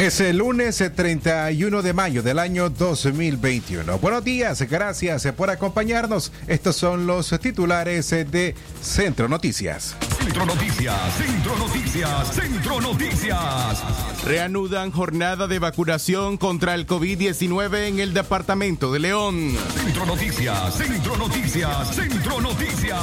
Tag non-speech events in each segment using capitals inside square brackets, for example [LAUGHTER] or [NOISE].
Es el lunes 31 de mayo del año 2021. Buenos días, gracias por acompañarnos. Estos son los titulares de Centro Noticias. Centro Noticias, Centro Noticias, Centro Noticias. Reanudan jornada de vacunación contra el COVID-19 en el departamento de León. Centro Noticias, Centro Noticias, Centro Noticias.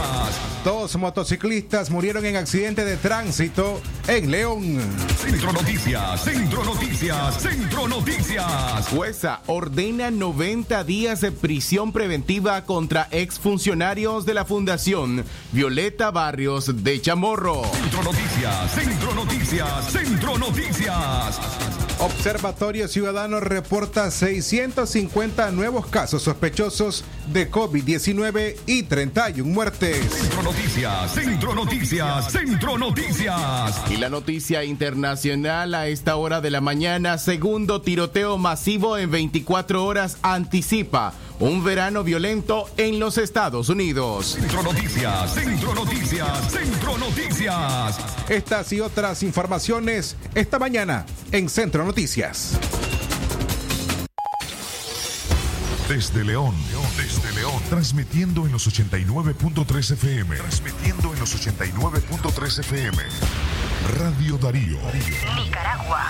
Dos motociclistas murieron en accidente de tránsito en León. Centro Noticias, Centro Noticias, Centro Noticias. Jueza ordena 90 días de prisión preventiva contra exfuncionarios de la Fundación Violeta Barrios de Chamorro. Centro Noticias, Centro Noticias, Centro Noticias. Observatorio Ciudadano reporta 650 nuevos casos sospechosos de COVID-19 y 31 muertes. Centro Noticias, Centro Noticias, Centro Noticias. Y la noticia internacional a esta hora de la mañana, segundo tiroteo masivo en 24 horas anticipa un verano violento en los Estados Unidos. Centro Noticias, Centro Noticias, Centro Noticias. Estas y otras informaciones esta mañana en Centro Noticias. Desde León, desde León, transmitiendo en los 89.3 FM. Transmitiendo en los 89.3 FM. Radio Darío. Nicaragua.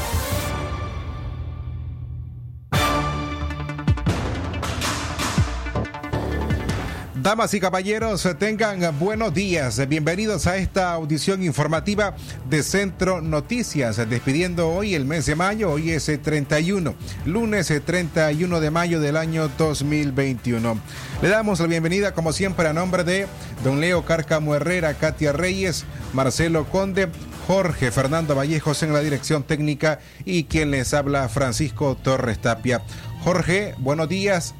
Damas y caballeros, tengan buenos días. Bienvenidos a esta audición informativa de Centro Noticias. Despidiendo hoy el mes de mayo, hoy es el 31, lunes 31 de mayo del año 2021. Le damos la bienvenida, como siempre, a nombre de don Leo Cárcamo Herrera, Katia Reyes, Marcelo Conde, Jorge Fernando Vallejos en la dirección técnica y quien les habla, Francisco Torres Tapia. Jorge, buenos días.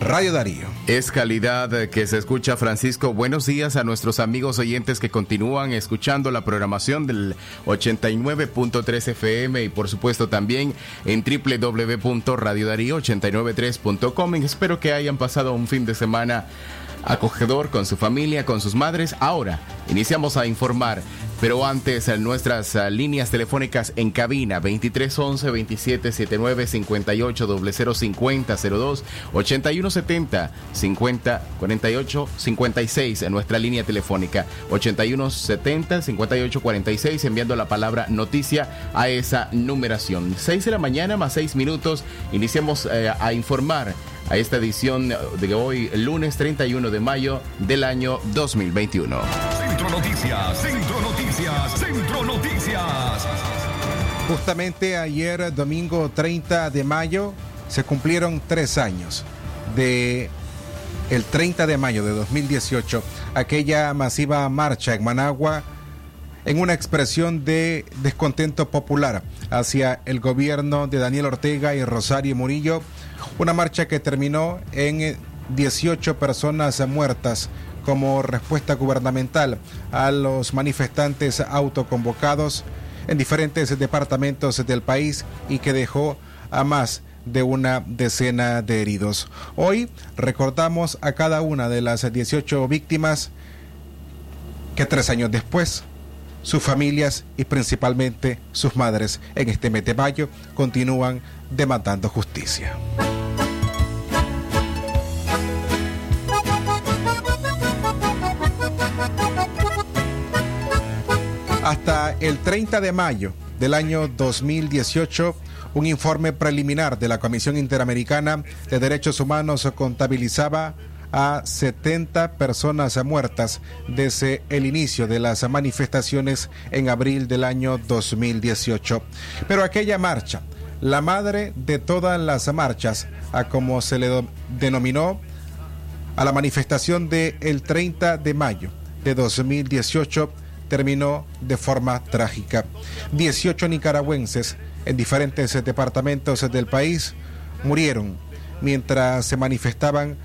Radio Darío. Es calidad que se escucha, Francisco. Buenos días a nuestros amigos oyentes que continúan escuchando la programación del 89.3 FM y por supuesto también en www.radiodarío893.com. Espero que hayan pasado un fin de semana acogedor con su familia, con sus madres. Ahora iniciamos a informar, pero antes nuestras líneas telefónicas en cabina 2311 2779 58 0050 02 8170 50 48 56 en nuestra línea telefónica 8170 58 46 enviando la palabra noticia a esa numeración. 6 de la mañana más 6 minutos iniciamos eh, a informar a esta edición de hoy, lunes 31 de mayo del año 2021. Centro Noticias, Centro Noticias, Centro Noticias. Justamente ayer, domingo 30 de mayo, se cumplieron tres años de el 30 de mayo de 2018, aquella masiva marcha en Managua en una expresión de descontento popular hacia el gobierno de Daniel Ortega y Rosario Murillo una marcha que terminó en 18 eh, personas muertas como respuesta gubernamental a los manifestantes autoconvocados en diferentes departamentos del país y que dejó a más de una decena de heridos. Hoy recordamos a cada una de las 18 víctimas que tres años después sus familias y principalmente sus madres en este mes de mayo continúan demandando justicia. Hasta el 30 de mayo del año 2018, un informe preliminar de la Comisión Interamericana de Derechos Humanos contabilizaba a 70 personas muertas desde el inicio de las manifestaciones en abril del año 2018. Pero aquella marcha, la madre de todas las marchas, a como se le denominó a la manifestación del el 30 de mayo de 2018, terminó de forma trágica. 18 nicaragüenses en diferentes departamentos del país murieron mientras se manifestaban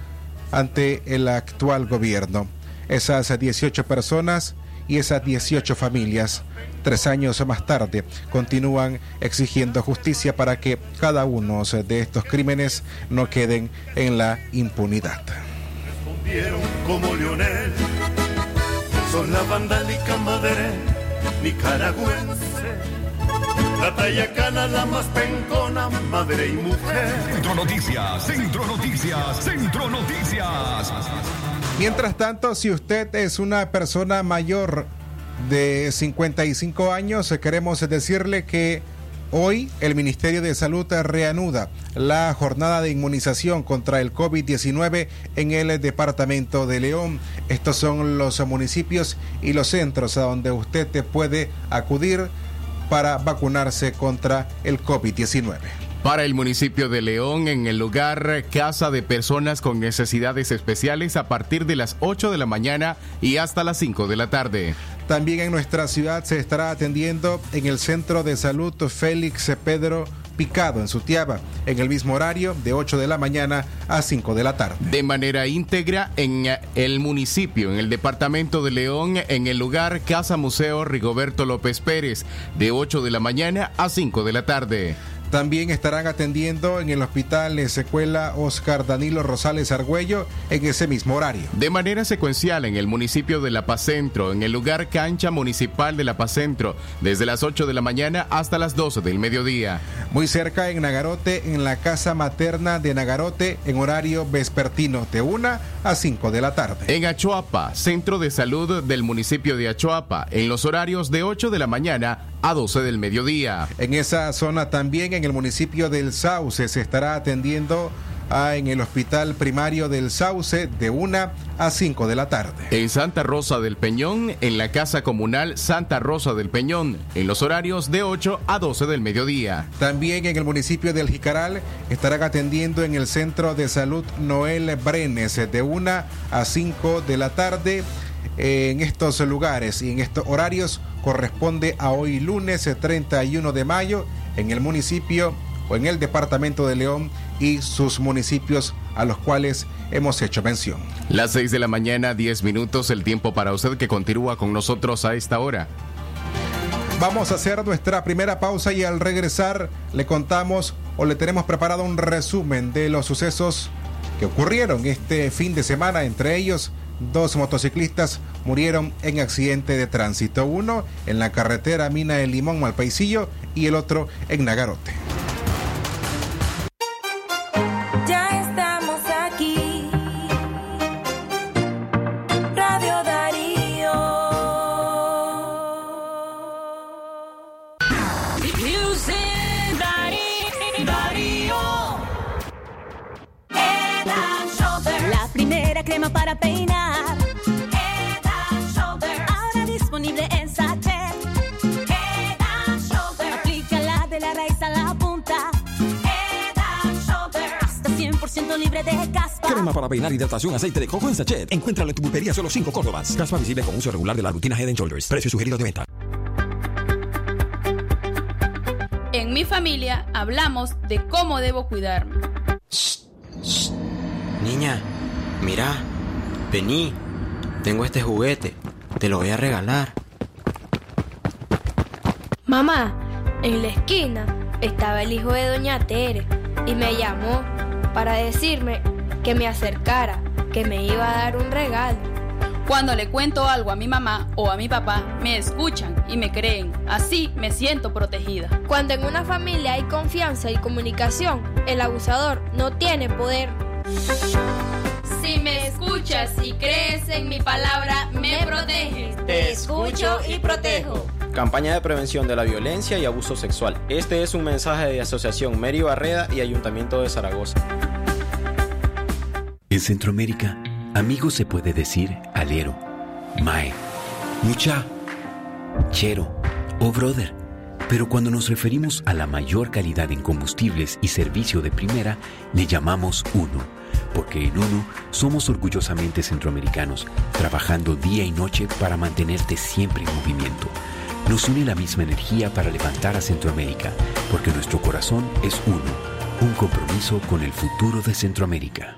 ante el actual gobierno. esas 18 personas y esas 18 familias, tres años más tarde, continúan exigiendo justicia para que cada uno de estos crímenes no queden en la impunidad. como Lionel, son la vandálica madre nicaragüense. La talla la más pencona, madre y mujer. Centro Noticias, Centro Noticias, Centro Noticias. Mientras tanto, si usted es una persona mayor de 55 años, queremos decirle que hoy el Ministerio de Salud reanuda la jornada de inmunización contra el COVID-19 en el departamento de León. Estos son los municipios y los centros a donde usted puede acudir para vacunarse contra el COVID-19 para el municipio de León en el lugar Casa de Personas con Necesidades Especiales a partir de las 8 de la mañana y hasta las 5 de la tarde. También en nuestra ciudad se estará atendiendo en el Centro de Salud Félix Pedro Picado en Sutiaba, en el mismo horario de 8 de la mañana a 5 de la tarde. De manera íntegra en el municipio, en el departamento de León, en el lugar Casa Museo Rigoberto López Pérez, de 8 de la mañana a 5 de la tarde. También estarán atendiendo en el Hospital Secuela Oscar Danilo Rosales Argüello en ese mismo horario. De manera secuencial en el municipio de La Paz Centro, en el lugar Cancha Municipal de La Paz Centro, desde las 8 de la mañana hasta las 12 del mediodía. Muy cerca en Nagarote, en la casa materna de Nagarote, en horario vespertino de 1 a 5 de la tarde. En Achuapa, Centro de Salud del municipio de Achuapa, en los horarios de 8 de la mañana a 12 del mediodía. En esa zona también, en el municipio del Sauce, se estará atendiendo a, en el hospital primario del Sauce de 1 a 5 de la tarde. En Santa Rosa del Peñón, en la Casa Comunal Santa Rosa del Peñón, en los horarios de 8 a 12 del mediodía. También en el municipio del Jicaral estarán atendiendo en el Centro de Salud Noel Brenes de 1 a 5 de la tarde en estos lugares y en estos horarios corresponde a hoy lunes 31 de mayo en el municipio o en el departamento de León y sus municipios a los cuales hemos hecho mención. Las 6 de la mañana, 10 minutos, el tiempo para usted que continúa con nosotros a esta hora. Vamos a hacer nuestra primera pausa y al regresar le contamos o le tenemos preparado un resumen de los sucesos que ocurrieron este fin de semana, entre ellos dos motociclistas murieron en accidente de tránsito, uno en la carretera Mina del Limón Malpaisillo y el otro en Nagarote. para peinar, hidratación, aceite de coco en sachet. Encuéntralo en tu pulpería solo 5 Córdobas. Caspa visible con uso regular de la rutina Head Shoulders. Precio sugerido de venta. En mi familia hablamos de cómo debo cuidarme. Niña, mira, vení, tengo este juguete, te lo voy a regalar. Mamá, en la esquina estaba el hijo de Doña Tere y me llamó para decirme que me acercara, que me iba a dar un regalo. Cuando le cuento algo a mi mamá o a mi papá, me escuchan y me creen. Así me siento protegida. Cuando en una familia hay confianza y comunicación, el abusador no tiene poder. Si me escuchas y crees en mi palabra, me proteges. Te escucho y protejo. Campaña de prevención de la violencia y abuso sexual. Este es un mensaje de Asociación Mary Barreda y Ayuntamiento de Zaragoza. En Centroamérica, amigo se puede decir alero, mae, mucha, chero o brother. Pero cuando nos referimos a la mayor calidad en combustibles y servicio de primera, le llamamos uno, porque en uno somos orgullosamente centroamericanos, trabajando día y noche para mantenerte siempre en movimiento. Nos une la misma energía para levantar a Centroamérica, porque nuestro corazón es uno, un compromiso con el futuro de Centroamérica.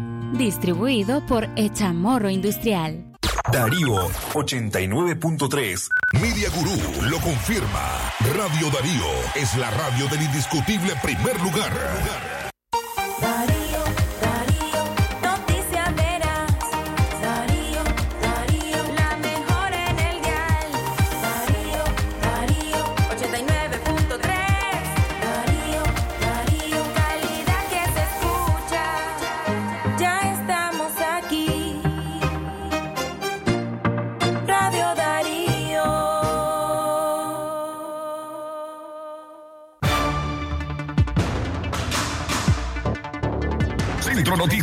Distribuido por Echamorro Industrial. Darío 89.3. Media Gurú lo confirma. Radio Darío es la radio del indiscutible primer lugar.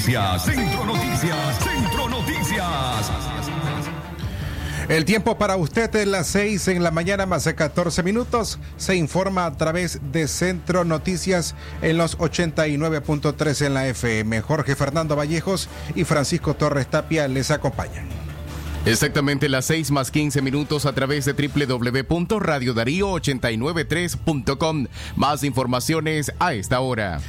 Noticias, Centro Noticias, Centro Noticias. El tiempo para usted es las 6 en la mañana más de 14 minutos. Se informa a través de Centro Noticias en los 89.3 en la FM. Jorge Fernando Vallejos y Francisco Torres Tapia les acompañan. Exactamente las 6 más 15 minutos a través de www.radiodarío893.com. Más informaciones a esta hora.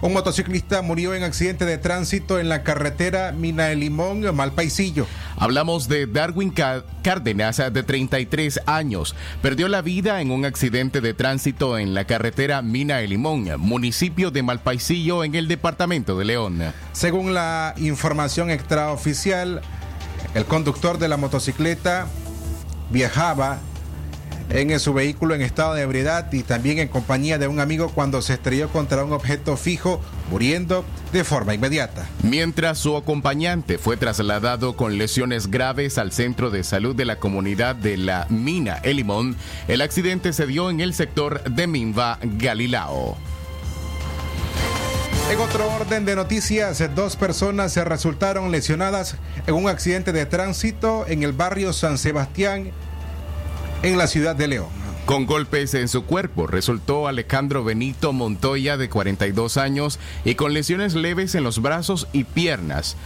Un motociclista murió en accidente de tránsito en la carretera Mina de Limón, Malpaisillo. Hablamos de Darwin Cárdenas, de 33 años. Perdió la vida en un accidente de tránsito en la carretera Mina de Limón, municipio de Malpaisillo, en el departamento de León. Según la información extraoficial, el conductor de la motocicleta viajaba en su vehículo en estado de ebriedad y también en compañía de un amigo cuando se estrelló contra un objeto fijo, muriendo de forma inmediata. Mientras su acompañante fue trasladado con lesiones graves al centro de salud de la comunidad de la Mina Elimón, el accidente se dio en el sector de Minva, Galilao. En otro orden de noticias, dos personas se resultaron lesionadas en un accidente de tránsito en el barrio San Sebastián, en la ciudad de León. Con golpes en su cuerpo resultó Alejandro Benito Montoya de 42 años y con lesiones leves en los brazos y piernas.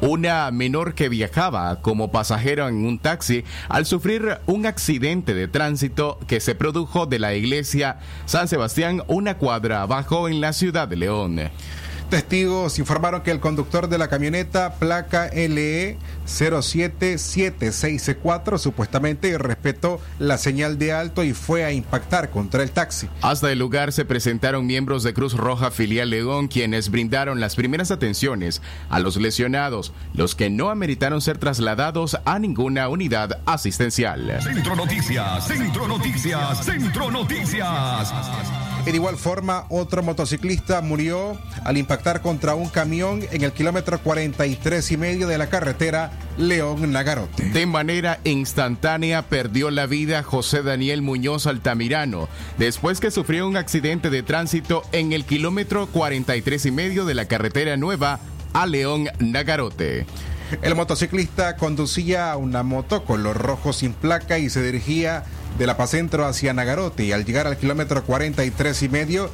Una menor que viajaba como pasajero en un taxi al sufrir un accidente de tránsito que se produjo de la iglesia San Sebastián una cuadra abajo en la ciudad de León. Testigos informaron que el conductor de la camioneta placa LE 07764 supuestamente respetó la señal de alto y fue a impactar contra el taxi. Hasta el lugar se presentaron miembros de Cruz Roja Filial León quienes brindaron las primeras atenciones a los lesionados, los que no ameritaron ser trasladados a ninguna unidad asistencial. Centro Noticias, Centro Noticias, Centro Noticias. De igual forma, otro motociclista murió al impactar contra un camión en el kilómetro 43 y medio de la carretera León-Nagarote. De manera instantánea perdió la vida José Daniel Muñoz Altamirano, después que sufrió un accidente de tránsito en el kilómetro 43 y medio de la carretera nueva a León-Nagarote. El motociclista conducía una moto color rojo sin placa y se dirigía de la Pacentro hacia Nagarote y al llegar al kilómetro 43 y medio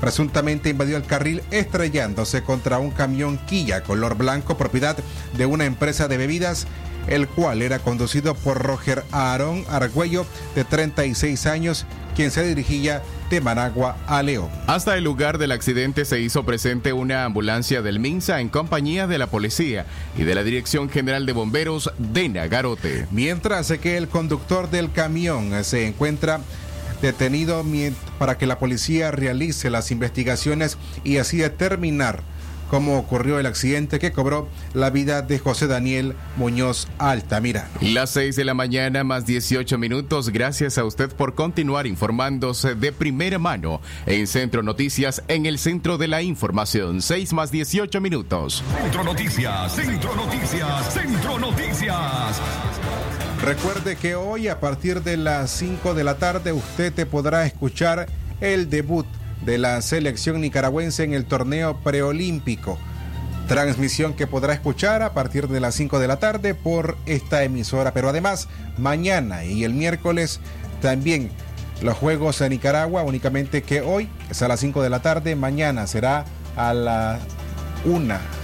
presuntamente invadió el carril estrellándose contra un camión Kia color blanco propiedad de una empresa de bebidas el cual era conducido por Roger Aarón Argüello de 36 años quien se dirigía de Managua a León. Hasta el lugar del accidente se hizo presente una ambulancia del MINSA en compañía de la policía y de la Dirección General de Bomberos de Nagarote. Mientras que el conductor del camión se encuentra detenido para que la policía realice las investigaciones y así determinar cómo ocurrió el accidente que cobró la vida de José Daniel Muñoz Altamirano. Las 6 de la mañana más 18 minutos. Gracias a usted por continuar informándose de primera mano en Centro Noticias en el centro de la información. 6 más 18 minutos. Centro Noticias, Centro Noticias, Centro Noticias. Recuerde que hoy a partir de las 5 de la tarde usted te podrá escuchar el debut de la selección nicaragüense en el torneo preolímpico. Transmisión que podrá escuchar a partir de las 5 de la tarde por esta emisora. Pero además, mañana y el miércoles también los Juegos en Nicaragua, únicamente que hoy es a las 5 de la tarde, mañana será a la 1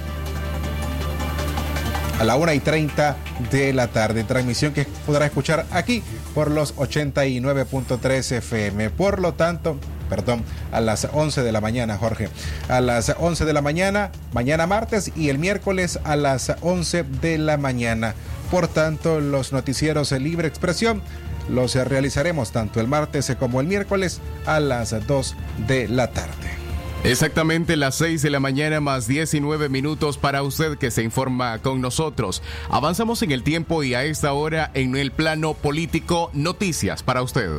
a la 1 y 30 de la tarde. Transmisión que podrá escuchar aquí por los 89.3 FM. Por lo tanto, perdón, a las 11 de la mañana, Jorge. A las 11 de la mañana, mañana martes y el miércoles a las 11 de la mañana. Por tanto, los noticieros de libre expresión los realizaremos tanto el martes como el miércoles a las 2 de la tarde. Exactamente las 6 de la mañana más 19 minutos para usted que se informa con nosotros. Avanzamos en el tiempo y a esta hora en el plano político noticias para usted.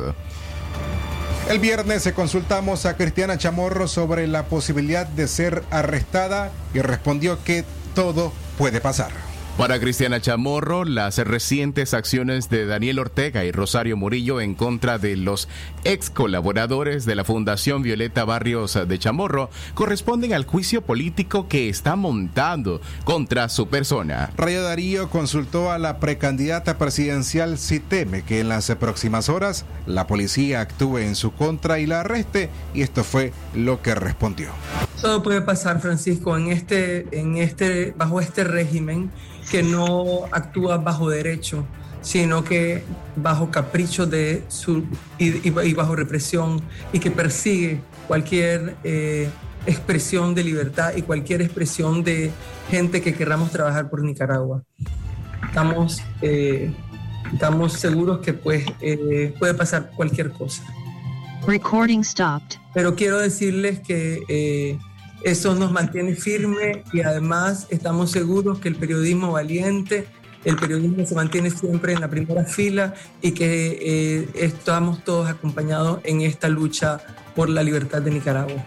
El viernes consultamos a Cristiana Chamorro sobre la posibilidad de ser arrestada y respondió que todo puede pasar. Para Cristiana Chamorro, las recientes acciones de Daniel Ortega y Rosario Murillo en contra de los ex colaboradores de la Fundación Violeta Barrios de Chamorro corresponden al juicio político que está montando contra su persona. Rayo Darío consultó a la precandidata presidencial si teme que en las próximas horas la policía actúe en su contra y la arreste y esto fue lo que respondió. Todo puede pasar, Francisco, en este, en este, bajo este régimen que no actúa bajo derecho, sino que bajo capricho de su, y, bajo represión y que persigue cualquier eh, expresión de libertad y cualquier expresión de gente que querramos trabajar por Nicaragua. Estamos, eh, estamos seguros que pues, eh, puede pasar cualquier cosa. Recording stopped. Pero quiero decirles que eso nos mantiene firme y además estamos seguros que el periodismo valiente, el periodismo se mantiene siempre en la primera fila y que eh, estamos todos acompañados en esta lucha por la libertad de Nicaragua.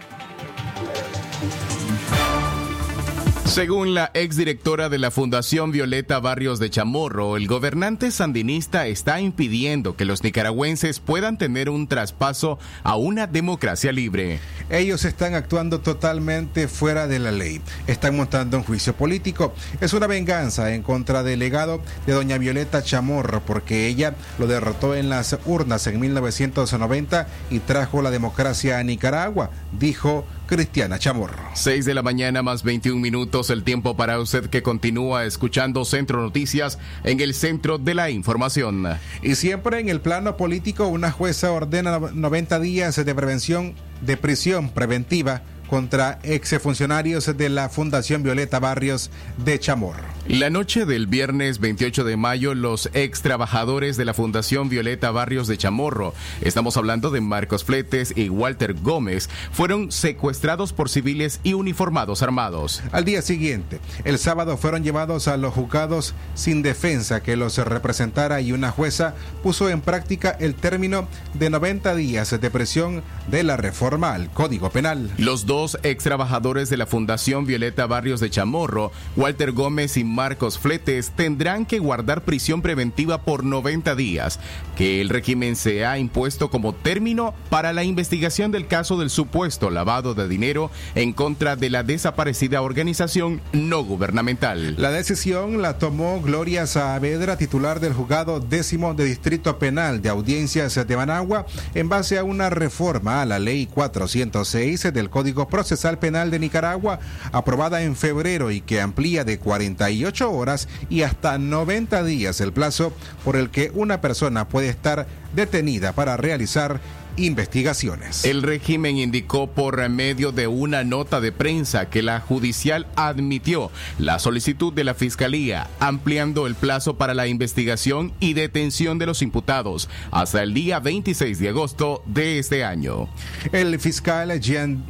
Según la exdirectora de la Fundación Violeta Barrios de Chamorro, el gobernante sandinista está impidiendo que los nicaragüenses puedan tener un traspaso a una democracia libre. Ellos están actuando totalmente fuera de la ley. Están montando un juicio político. Es una venganza en contra del legado de doña Violeta Chamorro porque ella lo derrotó en las urnas en 1990 y trajo la democracia a Nicaragua, dijo Cristiana Chamorro. 6 de la mañana más 21 minutos, el tiempo para usted que continúa escuchando Centro Noticias en el centro de la información. Y siempre en el plano político, una jueza ordena 90 días de prevención de prisión preventiva contra exfuncionarios de la Fundación Violeta Barrios de Chamorro. La noche del viernes 28 de mayo, los ex trabajadores de la Fundación Violeta Barrios de Chamorro, estamos hablando de Marcos Fletes y Walter Gómez, fueron secuestrados por civiles y uniformados armados. Al día siguiente, el sábado fueron llevados a los juzgados sin defensa que los representara y una jueza puso en práctica el término de 90 días de presión de la reforma al Código Penal. Los dos dos ex trabajadores de la Fundación Violeta Barrios de Chamorro, Walter Gómez y Marcos Fletes, tendrán que guardar prisión preventiva por 90 días, que el régimen se ha impuesto como término para la investigación del caso del supuesto lavado de dinero en contra de la desaparecida organización no gubernamental. La decisión la tomó Gloria Saavedra, titular del juzgado décimo de Distrito Penal de Audiencias de Managua, en base a una reforma a la ley 406 del Código Procesal Penal de Nicaragua, aprobada en febrero y que amplía de 48 horas y hasta 90 días el plazo por el que una persona puede estar detenida para realizar investigaciones. El régimen indicó por medio de una nota de prensa que la judicial admitió la solicitud de la Fiscalía, ampliando el plazo para la investigación y detención de los imputados hasta el día 26 de agosto de este año. El fiscal Jean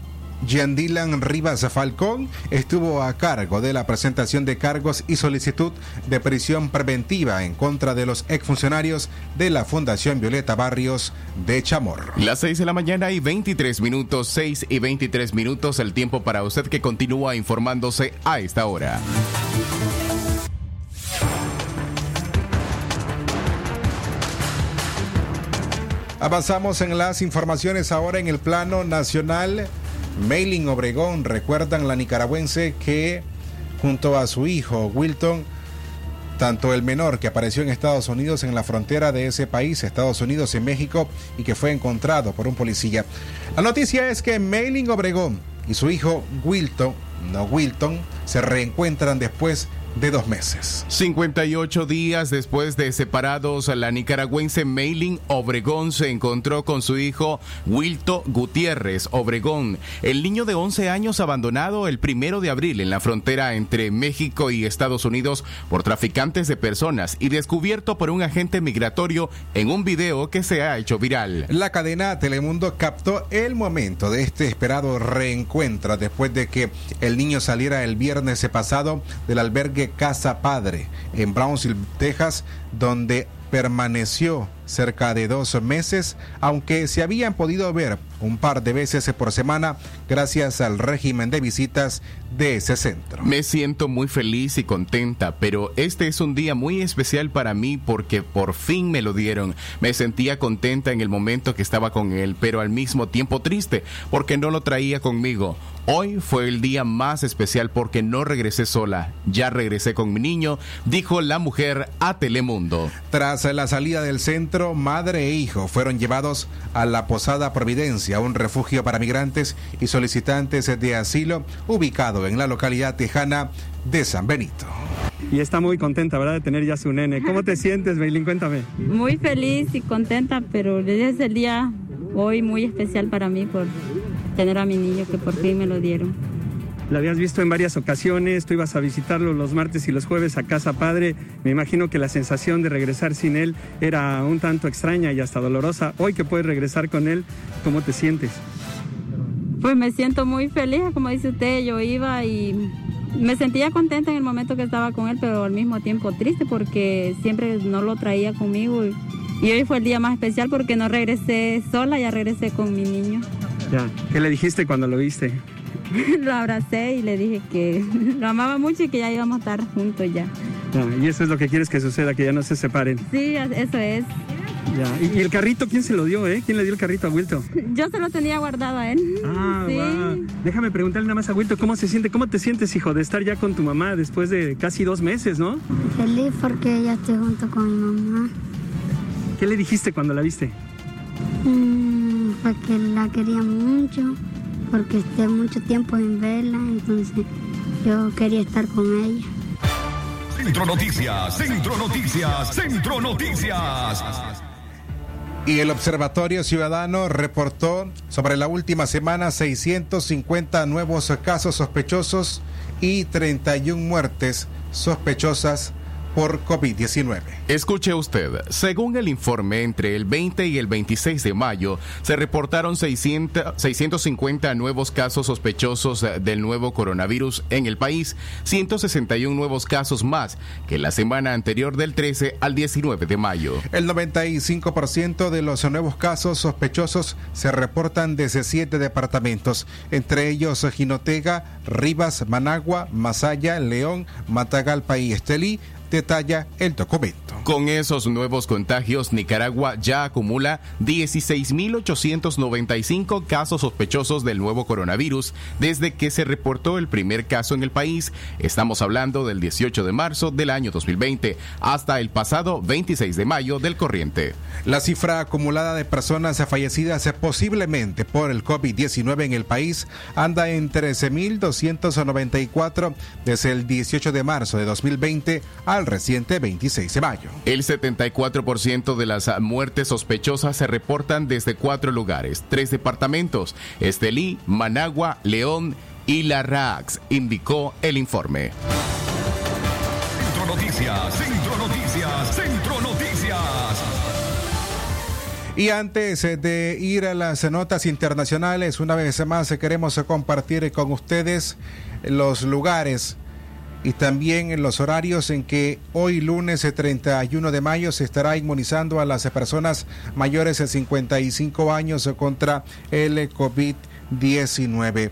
Jean Dylan Rivas Falcón estuvo a cargo de la presentación de cargos y solicitud de prisión preventiva en contra de los exfuncionarios de la Fundación Violeta Barrios de Chamorro. Las 6 de la mañana y 23 minutos, 6 y 23 minutos, el tiempo para usted que continúa informándose a esta hora. Avanzamos en las informaciones ahora en el plano nacional. Mailing Obregón, recuerdan la nicaragüense que junto a su hijo Wilton, tanto el menor que apareció en Estados Unidos en la frontera de ese país, Estados Unidos y México, y que fue encontrado por un policía. La noticia es que Mailing Obregón y su hijo Wilton, no Wilton, se reencuentran después de dos meses. 58 días después de separados, la nicaragüense Mailing Obregón se encontró con su hijo Wilto Gutiérrez Obregón, el niño de 11 años abandonado el primero de abril en la frontera entre México y Estados Unidos por traficantes de personas y descubierto por un agente migratorio en un video que se ha hecho viral. La cadena Telemundo captó el momento de este esperado reencuentro después de que el niño saliera el viernes pasado del albergue Casa Padre en Brownsville, Texas, donde permaneció cerca de dos meses, aunque se habían podido ver un par de veces por semana gracias al régimen de visitas de ese centro. Me siento muy feliz y contenta, pero este es un día muy especial para mí porque por fin me lo dieron. Me sentía contenta en el momento que estaba con él, pero al mismo tiempo triste porque no lo traía conmigo. Hoy fue el día más especial porque no regresé sola, ya regresé con mi niño, dijo la mujer a Telemundo. Tras la salida del centro, madre e hijo fueron llevados a la Posada Providencia, un refugio para migrantes y solicitantes de asilo ubicado en la localidad tejana de San Benito. Y está muy contenta, ¿verdad?, de tener ya su nene. ¿Cómo te sientes, Beilín? Cuéntame. Muy feliz y contenta, pero es el día hoy muy especial para mí por tener a mi niño que por fin me lo dieron. La habías visto en varias ocasiones, tú ibas a visitarlo los martes y los jueves a casa padre. Me imagino que la sensación de regresar sin él era un tanto extraña y hasta dolorosa. Hoy que puedes regresar con él, ¿cómo te sientes? Pues me siento muy feliz, como dice usted, yo iba y me sentía contenta en el momento que estaba con él, pero al mismo tiempo triste porque siempre no lo traía conmigo. Y, y hoy fue el día más especial porque no regresé sola, ya regresé con mi niño. Ya, ¿qué le dijiste cuando lo viste? [LAUGHS] lo abracé y le dije que [LAUGHS] lo amaba mucho y que ya íbamos a estar juntos ya. y eso es lo que quieres que suceda, que ya no se separen. Sí, eso es. Ya. ¿Y, el carrito quién se lo dio, eh? ¿Quién le dio el carrito a Wilton? [LAUGHS] Yo se lo tenía guardado a él. Ah, sí. Déjame preguntarle nada más a Wilton, ¿cómo se siente? ¿Cómo te sientes, hijo, de estar ya con tu mamá después de casi dos meses, no? Feliz porque ya estoy junto con mi mamá. ¿Qué le dijiste cuando la viste? Mm, porque la quería mucho porque esté mucho tiempo en verla, entonces yo quería estar con ella. Centro Noticias, Centro Noticias, Centro Noticias. Y el Observatorio Ciudadano reportó sobre la última semana 650 nuevos casos sospechosos y 31 muertes sospechosas por COVID-19. Escuche usted, según el informe, entre el 20 y el 26 de mayo se reportaron 600, 650 nuevos casos sospechosos del nuevo coronavirus en el país, 161 nuevos casos más que la semana anterior del 13 al 19 de mayo. El 95% de los nuevos casos sospechosos se reportan desde siete departamentos, entre ellos Jinotega, Rivas, Managua, Masaya, León, Matagalpa y Estelí, detalla el documento. Con esos nuevos contagios, Nicaragua ya acumula 16.895 casos sospechosos del nuevo coronavirus desde que se reportó el primer caso en el país. Estamos hablando del 18 de marzo del año 2020 hasta el pasado 26 de mayo del corriente. La cifra acumulada de personas fallecidas posiblemente por el COVID-19 en el país anda en 13.294 desde el 18 de marzo de 2020 al reciente 26 de mayo. El 74% de las muertes sospechosas se reportan desde cuatro lugares, tres departamentos, Estelí, Managua, León y La Rax, indicó el informe. Centro Noticias, Centro Noticias, Centro Noticias. Y antes de ir a las notas internacionales, una vez más queremos compartir con ustedes los lugares y también los horarios en que hoy lunes 31 de mayo se estará inmunizando a las personas mayores de 55 años contra el COVID-19.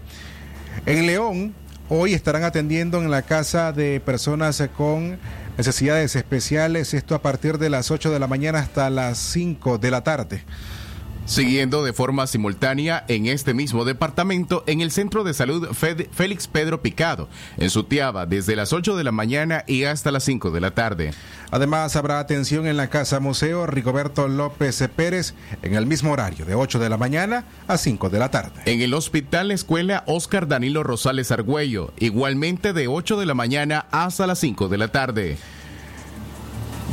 En León, hoy estarán atendiendo en la casa de personas con necesidades especiales, esto a partir de las 8 de la mañana hasta las 5 de la tarde. Siguiendo de forma simultánea en este mismo departamento, en el Centro de Salud Félix Pedro Picado, en Sutiaba, desde las 8 de la mañana y hasta las 5 de la tarde. Además, habrá atención en la Casa Museo Rigoberto López Pérez en el mismo horario, de 8 de la mañana a 5 de la tarde. En el Hospital Escuela Oscar Danilo Rosales Argüello, igualmente de 8 de la mañana hasta las 5 de la tarde.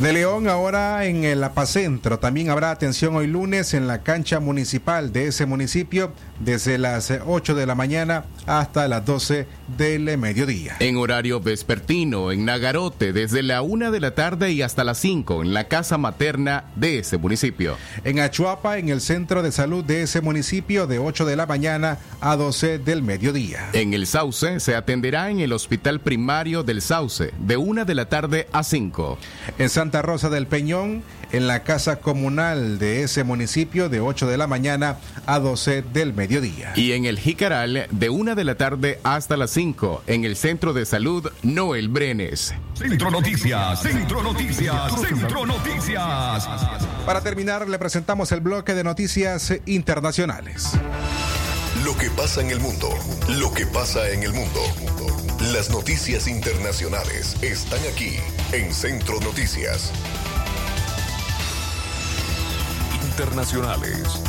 De León, ahora en el Apacentro. También habrá atención hoy lunes en la cancha municipal de ese municipio desde las 8 de la mañana hasta las 12 del mediodía. En horario vespertino, en Nagarote, desde la 1 de la tarde y hasta las 5 en la casa materna de ese municipio. En Achuapa, en el centro de salud de ese municipio, de 8 de la mañana a 12 del mediodía. En el Sauce se atenderá en el hospital primario del Sauce, de 1 de la tarde a 5. En Santa Rosa del Peñón, en la casa comunal de ese municipio, de 8 de la mañana a 12 del mediodía. Y en el Jicaral, de una de la tarde hasta las 5, en el Centro de Salud Noel Brenes. Centro Noticias, Centro Noticias, Centro Noticias. Para terminar, le presentamos el bloque de noticias internacionales. Lo que pasa en el mundo, lo que pasa en el mundo. Las noticias internacionales están aquí en Centro Noticias. Internacionales.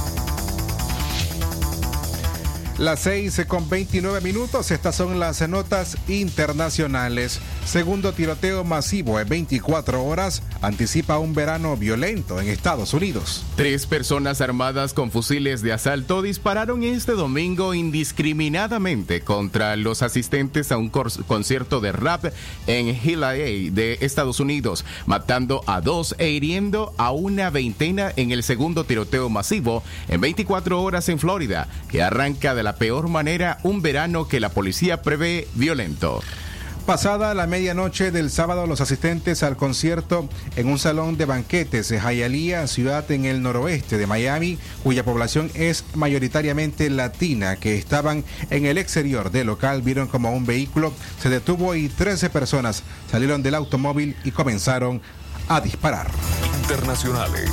Las 6 con 29 minutos, estas son las notas internacionales. Segundo tiroteo masivo en 24 horas anticipa un verano violento en Estados Unidos. Tres personas armadas con fusiles de asalto dispararon este domingo indiscriminadamente contra los asistentes a un concierto de rap en Hillary de Estados Unidos, matando a dos e hiriendo a una veintena en el segundo tiroteo masivo en 24 horas en Florida, que arranca de la peor manera un verano que la policía prevé violento. Pasada la medianoche del sábado, los asistentes al concierto en un salón de banquetes de Hialeah, ciudad en el noroeste de Miami, cuya población es mayoritariamente latina, que estaban en el exterior del local, vieron como un vehículo se detuvo y 13 personas salieron del automóvil y comenzaron a disparar. Internacionales.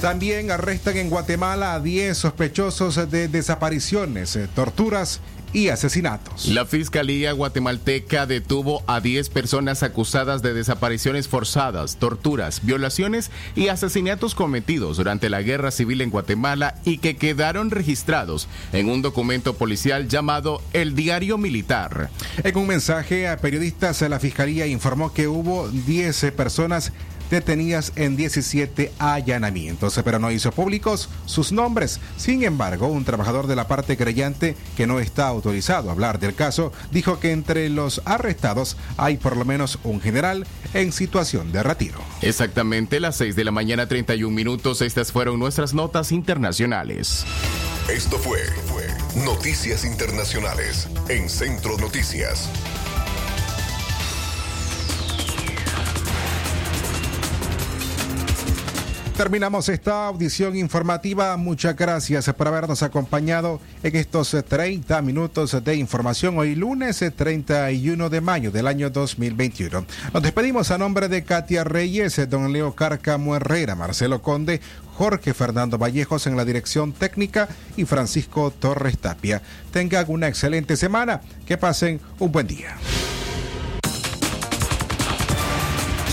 También arrestan en Guatemala a 10 sospechosos de desapariciones, torturas y asesinatos. La Fiscalía guatemalteca detuvo a 10 personas acusadas de desapariciones forzadas, torturas, violaciones y asesinatos cometidos durante la guerra civil en Guatemala y que quedaron registrados en un documento policial llamado el Diario Militar. En un mensaje a periodistas, la Fiscalía informó que hubo 10 personas detenidas en 17 allanamientos, pero no hizo públicos sus nombres. Sin embargo, un trabajador de la parte creyente que no está autorizado a hablar del caso dijo que entre los arrestados hay por lo menos un general en situación de retiro. Exactamente las 6 de la mañana 31 minutos, estas fueron nuestras notas internacionales. Esto fue, fue Noticias Internacionales en Centro Noticias. Terminamos esta audición informativa. Muchas gracias por habernos acompañado en estos 30 minutos de información. Hoy lunes 31 de mayo del año 2021. Nos despedimos a nombre de Katia Reyes, don Leo Cárcamo Herrera, Marcelo Conde, Jorge Fernando Vallejos en la dirección técnica y Francisco Torres Tapia. Tengan una excelente semana. Que pasen un buen día.